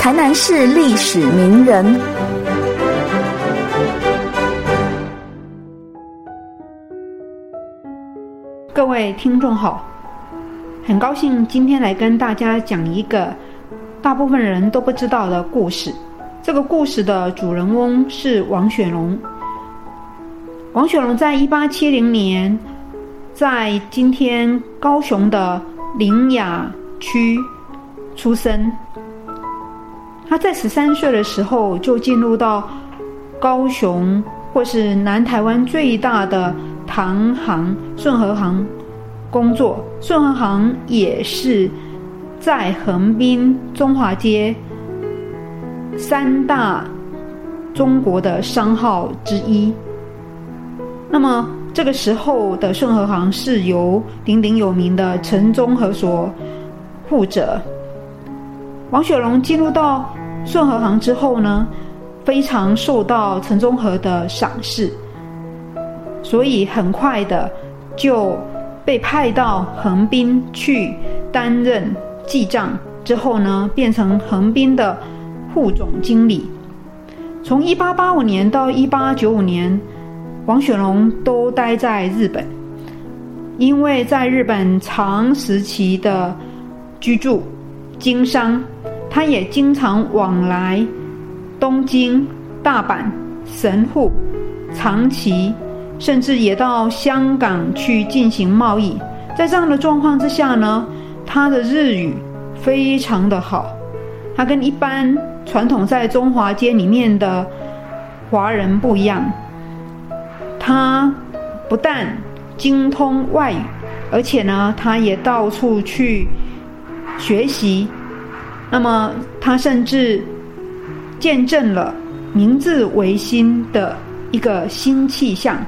台南市历史名人，各位听众好，很高兴今天来跟大家讲一个大部分人都不知道的故事。这个故事的主人翁是王雪龙。王雪龙在一八七零年，在今天高雄的林雅区出生。他在十三岁的时候就进入到高雄，或是南台湾最大的唐行顺和行工作。顺和行也是在横滨中华街三大中国的商号之一。那么这个时候的顺和行是由鼎鼎有名的陈忠和所负责。王雪龙进入到。顺和行之后呢，非常受到陈忠和的赏识，所以很快的就被派到横滨去担任记账。之后呢，变成横滨的副总经理。从一八八五年到一八九五年，王雪龙都待在日本，因为在日本长时期的居住、经商。他也经常往来东京、大阪、神户、长崎，甚至也到香港去进行贸易。在这样的状况之下呢，他的日语非常的好。他跟一般传统在中华街里面的华人不一样，他不但精通外语，而且呢，他也到处去学习。那么，他甚至见证了明治维新的一个新气象，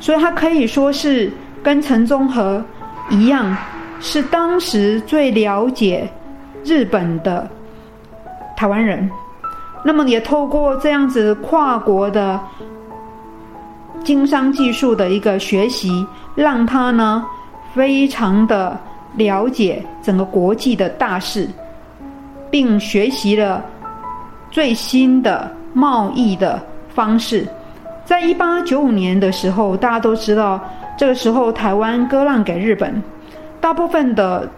所以他可以说是跟陈忠和一样，是当时最了解日本的台湾人。那么，也透过这样子跨国的经商技术的一个学习，让他呢非常的了解整个国际的大事。并学习了最新的贸易的方式。在一八九五年的时候，大家都知道，这个时候台湾割让给日本，大部分的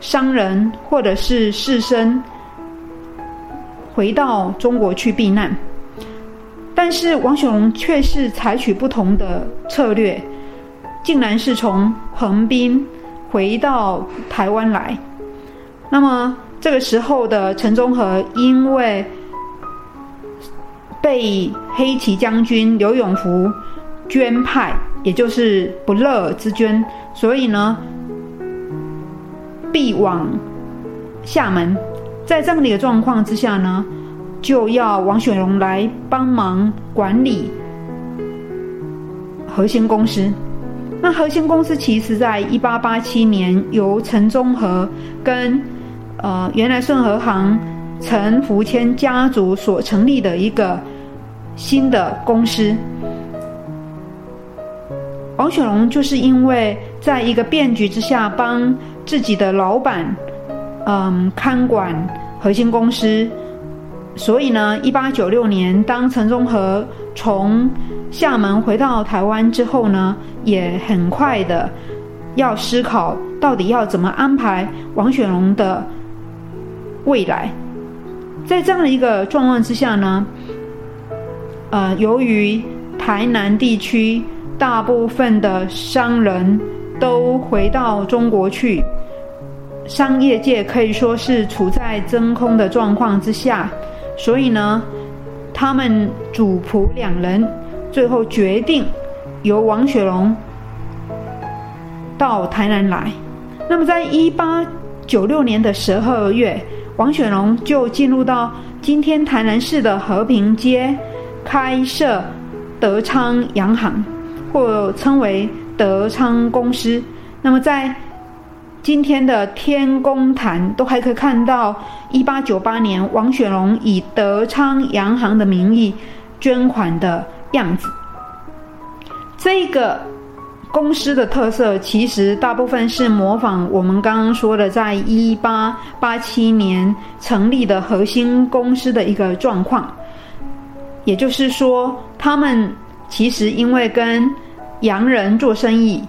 商人或者是士绅回到中国去避难。但是王雪龙却是采取不同的策略，竟然是从横滨回到台湾来。那么。这个时候的陈忠和，因为被黑旗将军刘永福捐派，也就是不乐之捐，所以呢，必往厦门。在这样的一个状况之下呢，就要王雪荣来帮忙管理核心公司。那核心公司其实在一八八七年由陈忠和跟呃，原来顺和行陈福谦家族所成立的一个新的公司，王雪龙就是因为在一个变局之下，帮自己的老板嗯看管核心公司，所以呢，一八九六年当陈忠和从厦门回到台湾之后呢，也很快的要思考到底要怎么安排王雪龙的。未来，在这样的一个状况之下呢，呃，由于台南地区大部分的商人都回到中国去，商业界可以说是处在真空的状况之下，所以呢，他们主仆两人最后决定由王雪龙到台南来。那么，在一八九六年的十二月。王雪龙就进入到今天台南市的和平街，开设德昌洋行，或称为德昌公司。那么在今天的天宫坛，都还可以看到一八九八年王雪龙以德昌洋行的名义捐款的样子。这个公司的特色其实大部分是模仿我们刚刚说的，在一八八七年成立的核心公司的一个状况。也就是说，他们其实因为跟洋人做生意，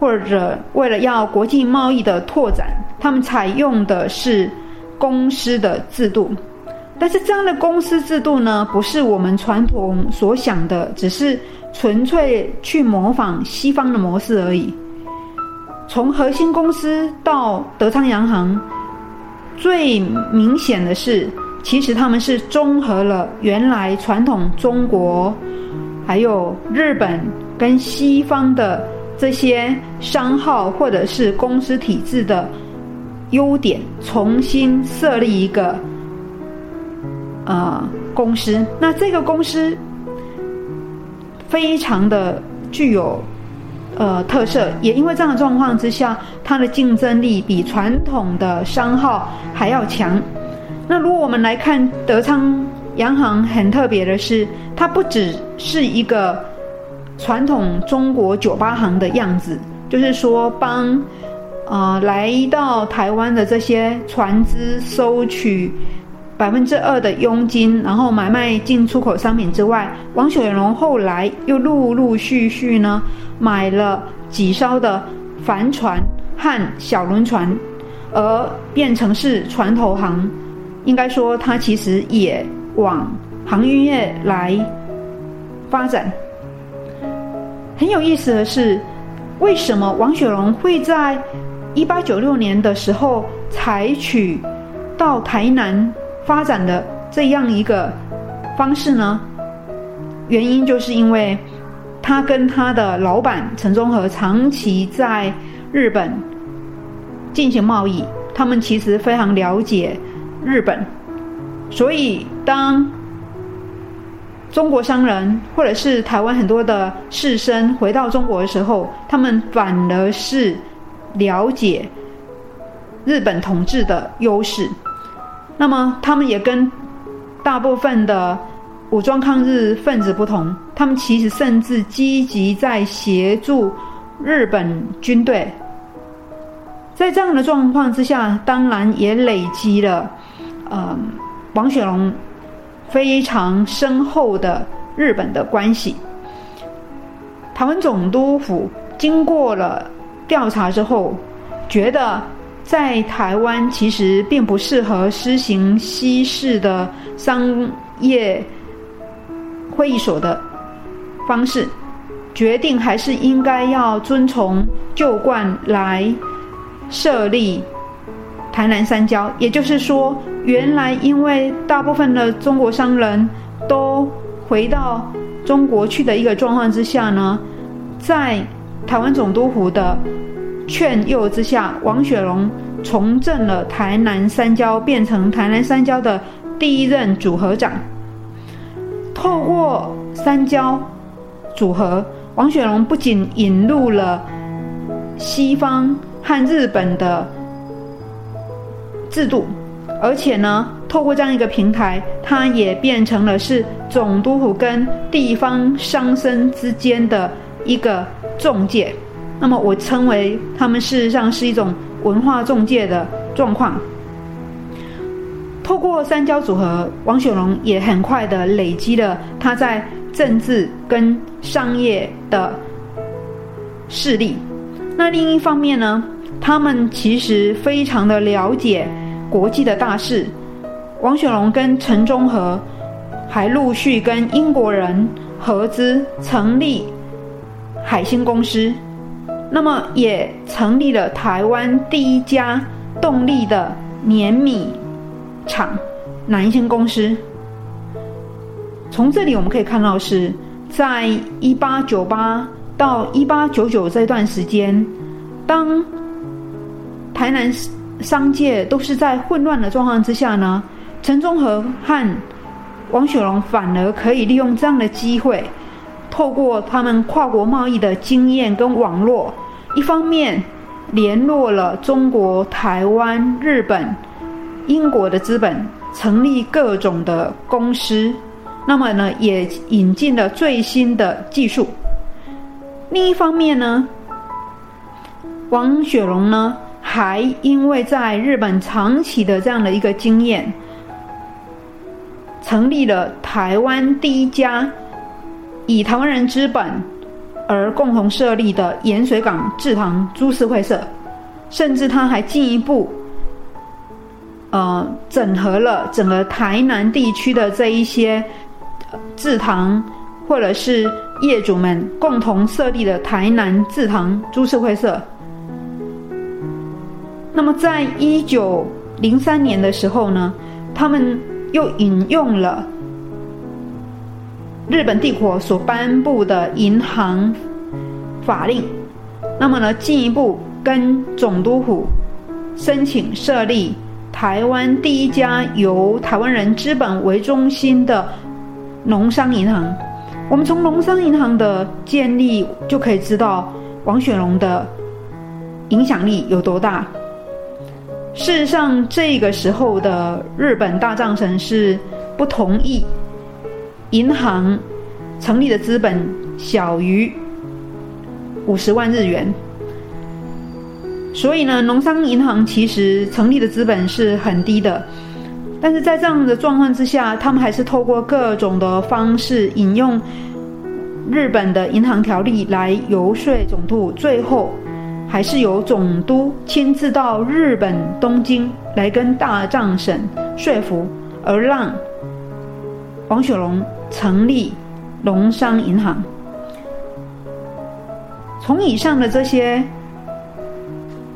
或者为了要国际贸易的拓展，他们采用的是公司的制度。但是这样的公司制度呢，不是我们传统所想的，只是纯粹去模仿西方的模式而已。从核心公司到德昌洋行，最明显的是。其实他们是综合了原来传统中国，还有日本跟西方的这些商号或者是公司体制的优点，重新设立一个呃公司。那这个公司非常的具有呃特色，也因为这样的状况之下，它的竞争力比传统的商号还要强。那如果我们来看德昌洋行，很特别的是，它不只是一个传统中国酒吧行的样子，就是说帮呃来到台湾的这些船只收取百分之二的佣金，然后买卖进出口商品之外，王雪荣后来又陆陆续续呢买了几艘的帆船和小轮船，而变成是船头行。应该说，它其实也往航运业来发展。很有意思的是，为什么王雪龙会在一八九六年的时候采取到台南发展的这样一个方式呢？原因就是因为他跟他的老板陈忠和长期在日本进行贸易，他们其实非常了解。日本，所以当中国商人或者是台湾很多的士绅回到中国的时候，他们反而是了解日本统治的优势。那么，他们也跟大部分的武装抗日分子不同，他们其实甚至积极在协助日本军队。在这样的状况之下，当然也累积了。嗯，王雪龙非常深厚的日本的关系。台湾总督府经过了调查之后，觉得在台湾其实并不适合施行西式的商业会议所的方式，决定还是应该要遵从旧惯来设立台南三交，也就是说。原来，因为大部分的中国商人都回到中国去的一个状况之下呢，在台湾总督府的劝诱之下，王雪龙重振了台南三交，变成台南三交的第一任组合长。透过三交组合，王雪龙不仅引入了西方和日本的制度。而且呢，透过这样一个平台，它也变成了是总督府跟地方商绅之间的一个中介。那么，我称为他们事实上是一种文化中介的状况。透过三交组合，王雪龙也很快的累积了他在政治跟商业的势力。那另一方面呢，他们其实非常的了解。国际的大事，王雪龙跟陈忠和还陆续跟英国人合资成立海星公司，那么也成立了台湾第一家动力的碾米厂南星公司。从这里我们可以看到，是在一八九八到一八九九这段时间，当台南。商界都是在混乱的状况之下呢，陈忠和和王雪龙反而可以利用这样的机会，透过他们跨国贸易的经验跟网络，一方面联络了中国、台湾、日本、英国的资本，成立各种的公司，那么呢，也引进了最新的技术。另一方面呢，王雪龙呢，还因为在日本长期的这样的一个经验，成立了台湾第一家以台湾人资本而共同设立的盐水港制糖株式会社，甚至他还进一步，呃，整合了整个台南地区的这一些制糖或者是业主们共同设立的台南制糖株式会社。那么，在一九零三年的时候呢，他们又引用了日本帝国所颁布的银行法令，那么呢，进一步跟总督府申请设立台湾第一家由台湾人资本为中心的农商银行。我们从农商银行的建立就可以知道王雪龙的影响力有多大。事实上，这个时候的日本大藏省是不同意银行成立的资本小于五十万日元，所以呢，农商银行其实成立的资本是很低的。但是在这样的状况之下，他们还是透过各种的方式引用日本的银行条例来游说总督，最后。还是由总督亲自到日本东京来跟大藏省说服，而让王雪龙成立农商银行。从以上的这些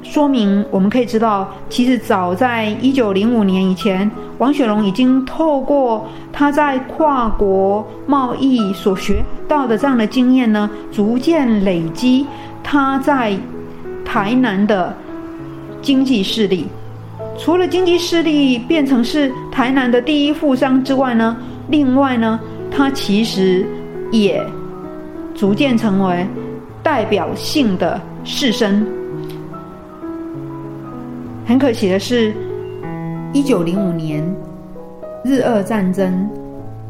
说明，我们可以知道，其实早在一九零五年以前，王雪龙已经透过他在跨国贸易所学到的这样的经验呢，逐渐累积他在。台南的经济势力，除了经济势力变成是台南的第一富商之外呢，另外呢，他其实也逐渐成为代表性的士绅。很可惜的是，一九零五年日俄战争，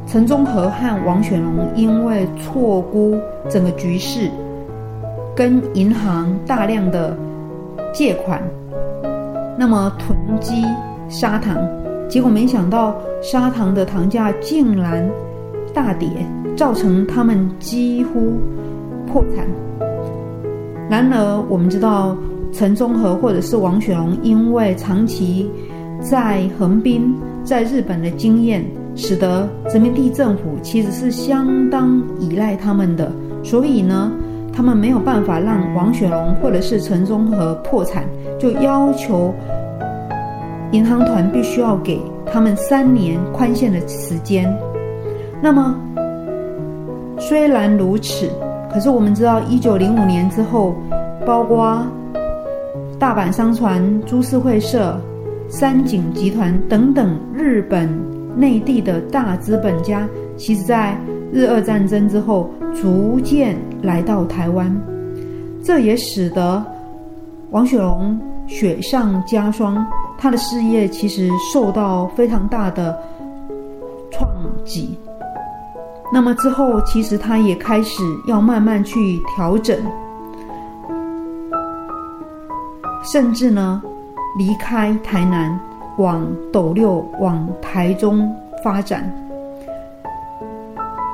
陈忠和和王雪龙因为错估整个局势。跟银行大量的借款，那么囤积砂糖，结果没想到砂糖的糖价竟然大跌，造成他们几乎破产。然而，我们知道陈忠和或者是王雪龙，因为长期在横滨、在日本的经验，使得殖民地政府其实是相当依赖他们的，所以呢。他们没有办法让王雪龙或者是陈忠和破产，就要求银行团必须要给他们三年宽限的时间。那么虽然如此，可是我们知道，一九零五年之后，包括大阪商船株式会社、三井集团等等日本内地的大资本家，其实在日俄战争之后。逐渐来到台湾，这也使得王雪龙雪上加霜，他的事业其实受到非常大的创击。那么之后，其实他也开始要慢慢去调整，甚至呢离开台南，往斗六、往台中发展。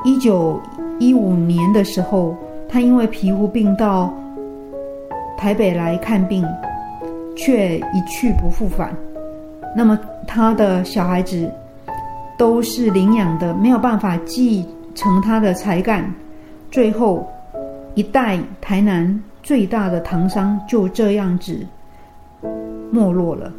一九。一五年的时候，他因为皮肤病到台北来看病，却一去不复返。那么他的小孩子都是领养的，没有办法继承他的才干。最后，一代台南最大的糖商就这样子没落了。